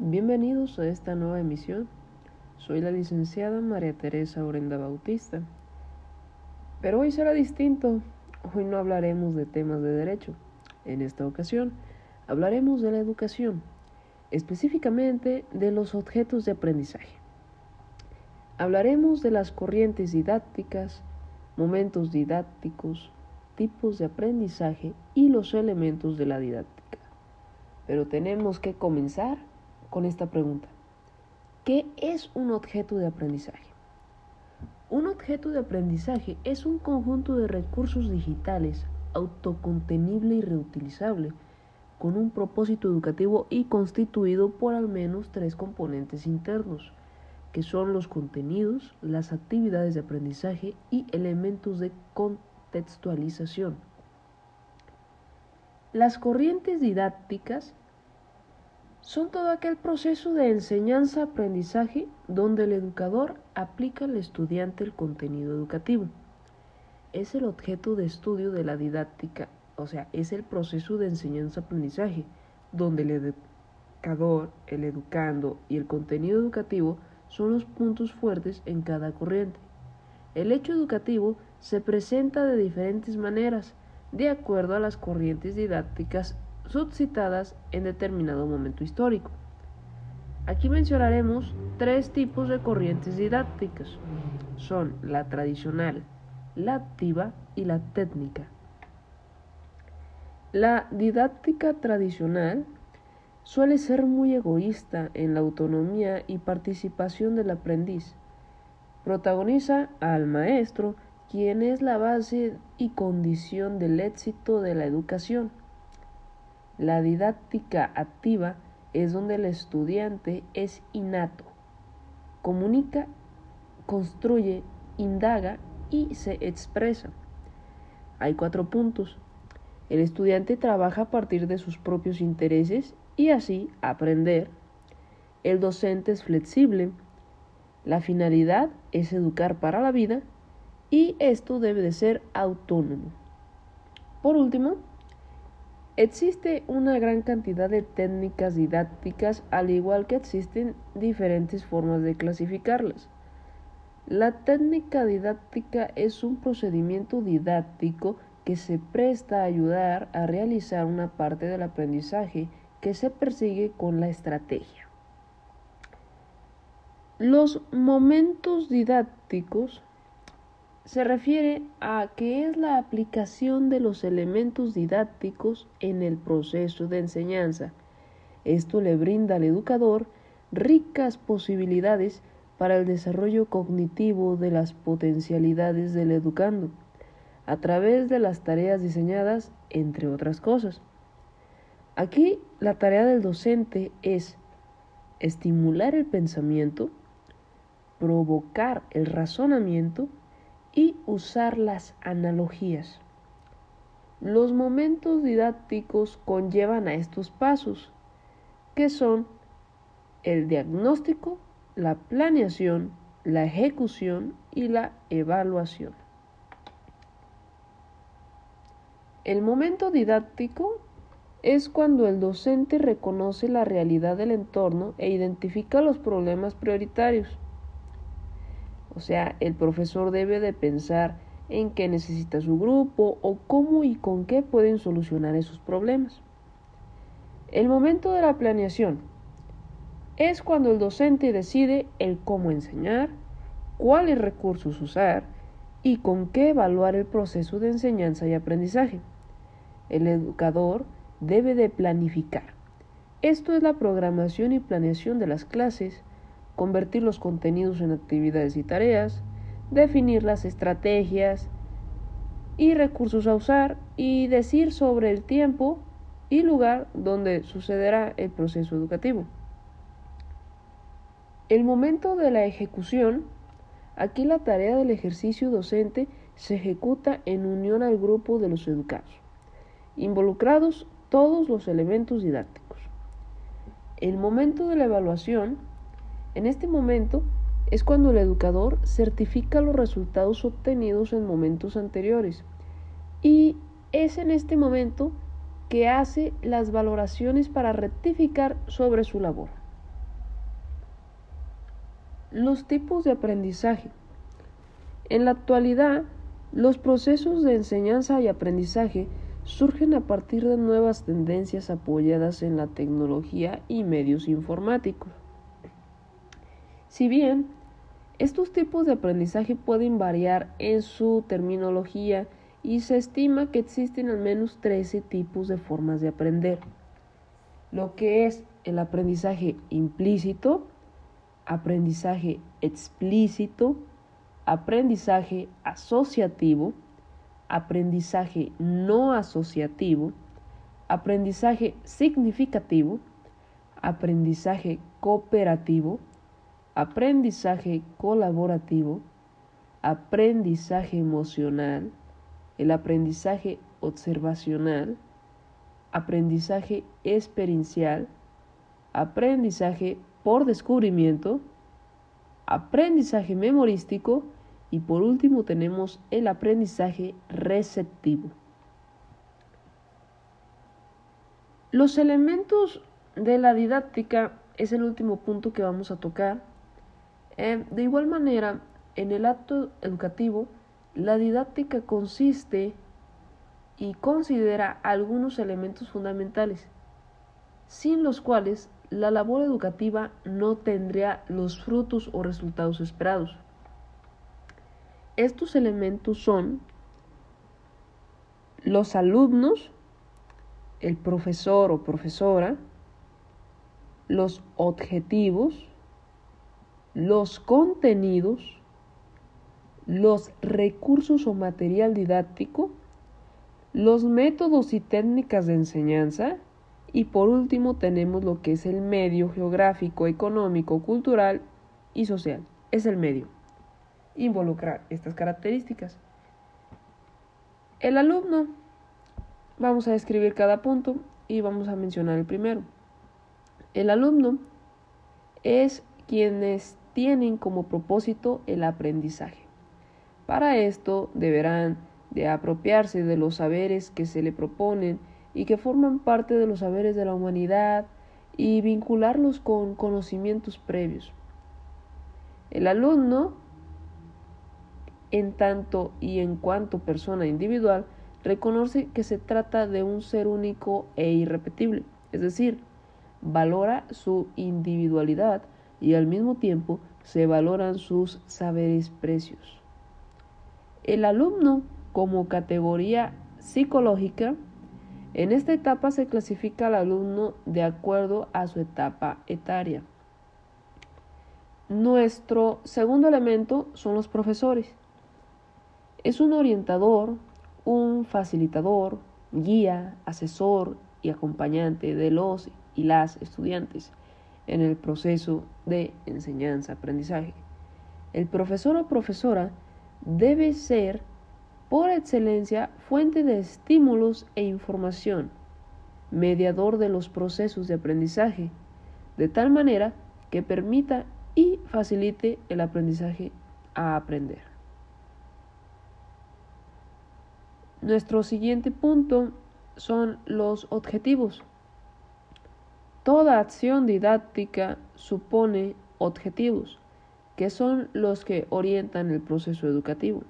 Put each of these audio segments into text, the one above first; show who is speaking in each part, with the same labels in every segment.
Speaker 1: Bienvenidos a esta nueva emisión. Soy la licenciada María Teresa Orenda Bautista. Pero hoy será distinto. Hoy no hablaremos de temas de derecho. En esta ocasión hablaremos de la educación, específicamente de los objetos de aprendizaje. Hablaremos de las corrientes didácticas, momentos didácticos, tipos de aprendizaje y los elementos de la didáctica. Pero tenemos que comenzar con esta pregunta. ¿Qué es un objeto de aprendizaje? Un objeto de aprendizaje es un conjunto de recursos digitales autocontenible y reutilizable con un propósito educativo y constituido por al menos tres componentes internos, que son los contenidos, las actividades de aprendizaje y elementos de contextualización. Las corrientes didácticas son todo aquel proceso de enseñanza-aprendizaje donde el educador aplica al estudiante el contenido educativo. Es el objeto de estudio de la didáctica, o sea, es el proceso de enseñanza-aprendizaje, donde el educador, el educando y el contenido educativo son los puntos fuertes en cada corriente. El hecho educativo se presenta de diferentes maneras, de acuerdo a las corrientes didácticas suscitadas en determinado momento histórico. Aquí mencionaremos tres tipos de corrientes didácticas. Son la tradicional, la activa y la técnica. La didáctica tradicional suele ser muy egoísta en la autonomía y participación del aprendiz. Protagoniza al maestro, quien es la base y condición del éxito de la educación. La didáctica activa es donde el estudiante es innato, comunica, construye, indaga y se expresa. Hay cuatro puntos. El estudiante trabaja a partir de sus propios intereses y así aprender. El docente es flexible. La finalidad es educar para la vida y esto debe de ser autónomo. Por último, Existe una gran cantidad de técnicas didácticas, al igual que existen diferentes formas de clasificarlas. La técnica didáctica es un procedimiento didáctico que se presta a ayudar a realizar una parte del aprendizaje que se persigue con la estrategia. Los momentos didácticos se refiere a que es la aplicación de los elementos didácticos en el proceso de enseñanza. Esto le brinda al educador ricas posibilidades para el desarrollo cognitivo de las potencialidades del educando, a través de las tareas diseñadas, entre otras cosas. Aquí la tarea del docente es estimular el pensamiento, provocar el razonamiento, y usar las analogías. Los momentos didácticos conllevan a estos pasos, que son el diagnóstico, la planeación, la ejecución y la evaluación. El momento didáctico es cuando el docente reconoce la realidad del entorno e identifica los problemas prioritarios. O sea, el profesor debe de pensar en qué necesita su grupo o cómo y con qué pueden solucionar esos problemas. El momento de la planeación es cuando el docente decide el cómo enseñar, cuáles recursos usar y con qué evaluar el proceso de enseñanza y aprendizaje. El educador debe de planificar. Esto es la programación y planeación de las clases, convertir los contenidos en actividades y tareas, definir las estrategias y recursos a usar y decir sobre el tiempo y lugar donde sucederá el proceso educativo. El momento de la ejecución, aquí la tarea del ejercicio docente se ejecuta en unión al grupo de los educados, involucrados todos los elementos didácticos. El momento de la evaluación, en este momento es cuando el educador certifica los resultados obtenidos en momentos anteriores y es en este momento que hace las valoraciones para rectificar sobre su labor. Los tipos de aprendizaje. En la actualidad, los procesos de enseñanza y aprendizaje surgen a partir de nuevas tendencias apoyadas en la tecnología y medios informáticos. Si bien estos tipos de aprendizaje pueden variar en su terminología y se estima que existen al menos 13 tipos de formas de aprender, lo que es el aprendizaje implícito, aprendizaje explícito, aprendizaje asociativo, aprendizaje no asociativo, aprendizaje significativo, aprendizaje cooperativo, aprendizaje colaborativo, aprendizaje emocional, el aprendizaje observacional, aprendizaje experiencial, aprendizaje por descubrimiento, aprendizaje memorístico y por último tenemos el aprendizaje receptivo. Los elementos de la didáctica es el último punto que vamos a tocar. Eh, de igual manera, en el acto educativo, la didáctica consiste y considera algunos elementos fundamentales, sin los cuales la labor educativa no tendría los frutos o resultados esperados. Estos elementos son los alumnos, el profesor o profesora, los objetivos, los contenidos, los recursos o material didáctico, los métodos y técnicas de enseñanza, y por último tenemos lo que es el medio geográfico, económico, cultural y social. Es el medio. Involucrar estas características. El alumno. Vamos a describir cada punto y vamos a mencionar el primero. El alumno es quienes tienen como propósito el aprendizaje. Para esto deberán de apropiarse de los saberes que se le proponen y que forman parte de los saberes de la humanidad y vincularlos con conocimientos previos. El alumno, en tanto y en cuanto persona individual, reconoce que se trata de un ser único e irrepetible, es decir, valora su individualidad y al mismo tiempo se valoran sus saberes precios. El alumno, como categoría psicológica, en esta etapa se clasifica al alumno de acuerdo a su etapa etaria. Nuestro segundo elemento son los profesores. Es un orientador, un facilitador, guía, asesor y acompañante de los y las estudiantes en el proceso de enseñanza-aprendizaje. El profesor o profesora debe ser por excelencia fuente de estímulos e información, mediador de los procesos de aprendizaje, de tal manera que permita y facilite el aprendizaje a aprender. Nuestro siguiente punto son los objetivos. Toda acción didáctica supone objetivos, que son los que orientan el proceso educativo.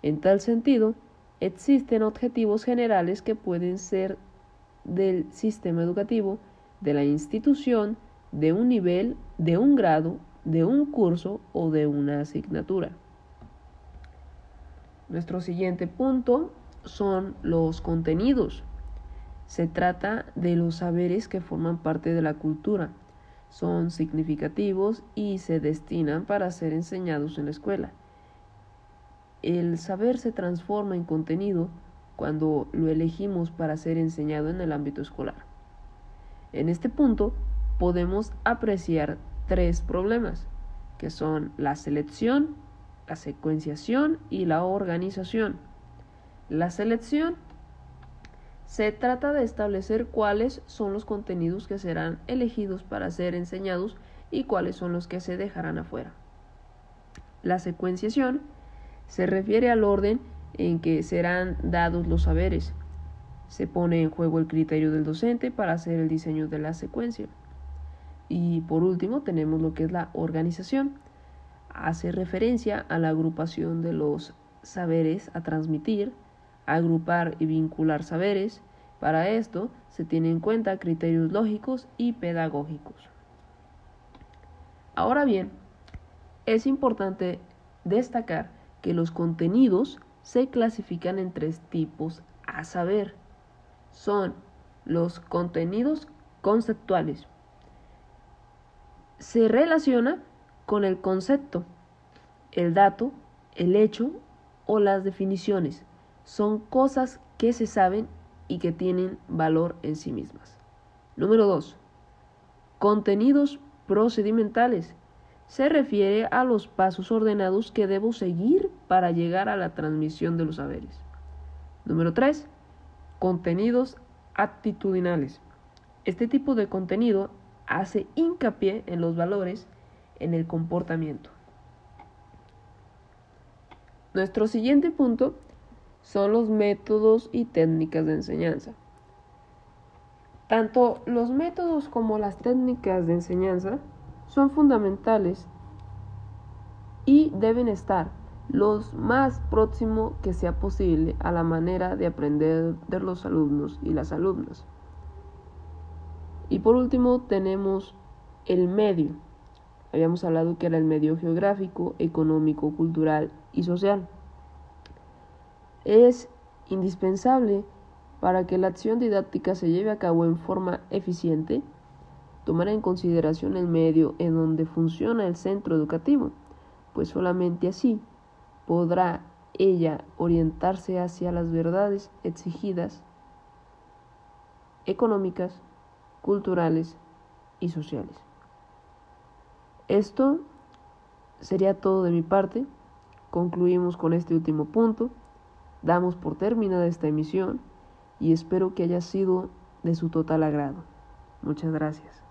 Speaker 1: En tal sentido, existen objetivos generales que pueden ser del sistema educativo, de la institución, de un nivel, de un grado, de un curso o de una asignatura. Nuestro siguiente punto son los contenidos. Se trata de los saberes que forman parte de la cultura. Son significativos y se destinan para ser enseñados en la escuela. El saber se transforma en contenido cuando lo elegimos para ser enseñado en el ámbito escolar. En este punto podemos apreciar tres problemas, que son la selección, la secuenciación y la organización. La selección se trata de establecer cuáles son los contenidos que serán elegidos para ser enseñados y cuáles son los que se dejarán afuera. La secuenciación se refiere al orden en que serán dados los saberes. Se pone en juego el criterio del docente para hacer el diseño de la secuencia. Y por último tenemos lo que es la organización. hace referencia a la agrupación de los saberes a transmitir, agrupar y vincular saberes. Para esto se tienen en cuenta criterios lógicos y pedagógicos. Ahora bien, es importante destacar que los contenidos se clasifican en tres tipos a saber. Son los contenidos conceptuales. Se relaciona con el concepto, el dato, el hecho o las definiciones. Son cosas que se saben y que tienen valor en sí mismas. Número 2. Contenidos procedimentales. Se refiere a los pasos ordenados que debo seguir para llegar a la transmisión de los saberes. Número 3. Contenidos actitudinales. Este tipo de contenido hace hincapié en los valores, en el comportamiento. Nuestro siguiente punto son los métodos y técnicas de enseñanza. Tanto los métodos como las técnicas de enseñanza son fundamentales y deben estar los más próximo que sea posible a la manera de aprender de los alumnos y las alumnas. Y por último tenemos el medio. Habíamos hablado que era el medio geográfico, económico, cultural y social. Es indispensable para que la acción didáctica se lleve a cabo en forma eficiente, tomar en consideración el medio en donde funciona el centro educativo, pues solamente así podrá ella orientarse hacia las verdades exigidas económicas, culturales y sociales. Esto sería todo de mi parte. Concluimos con este último punto. Damos por terminada esta emisión y espero que haya sido de su total agrado. Muchas gracias.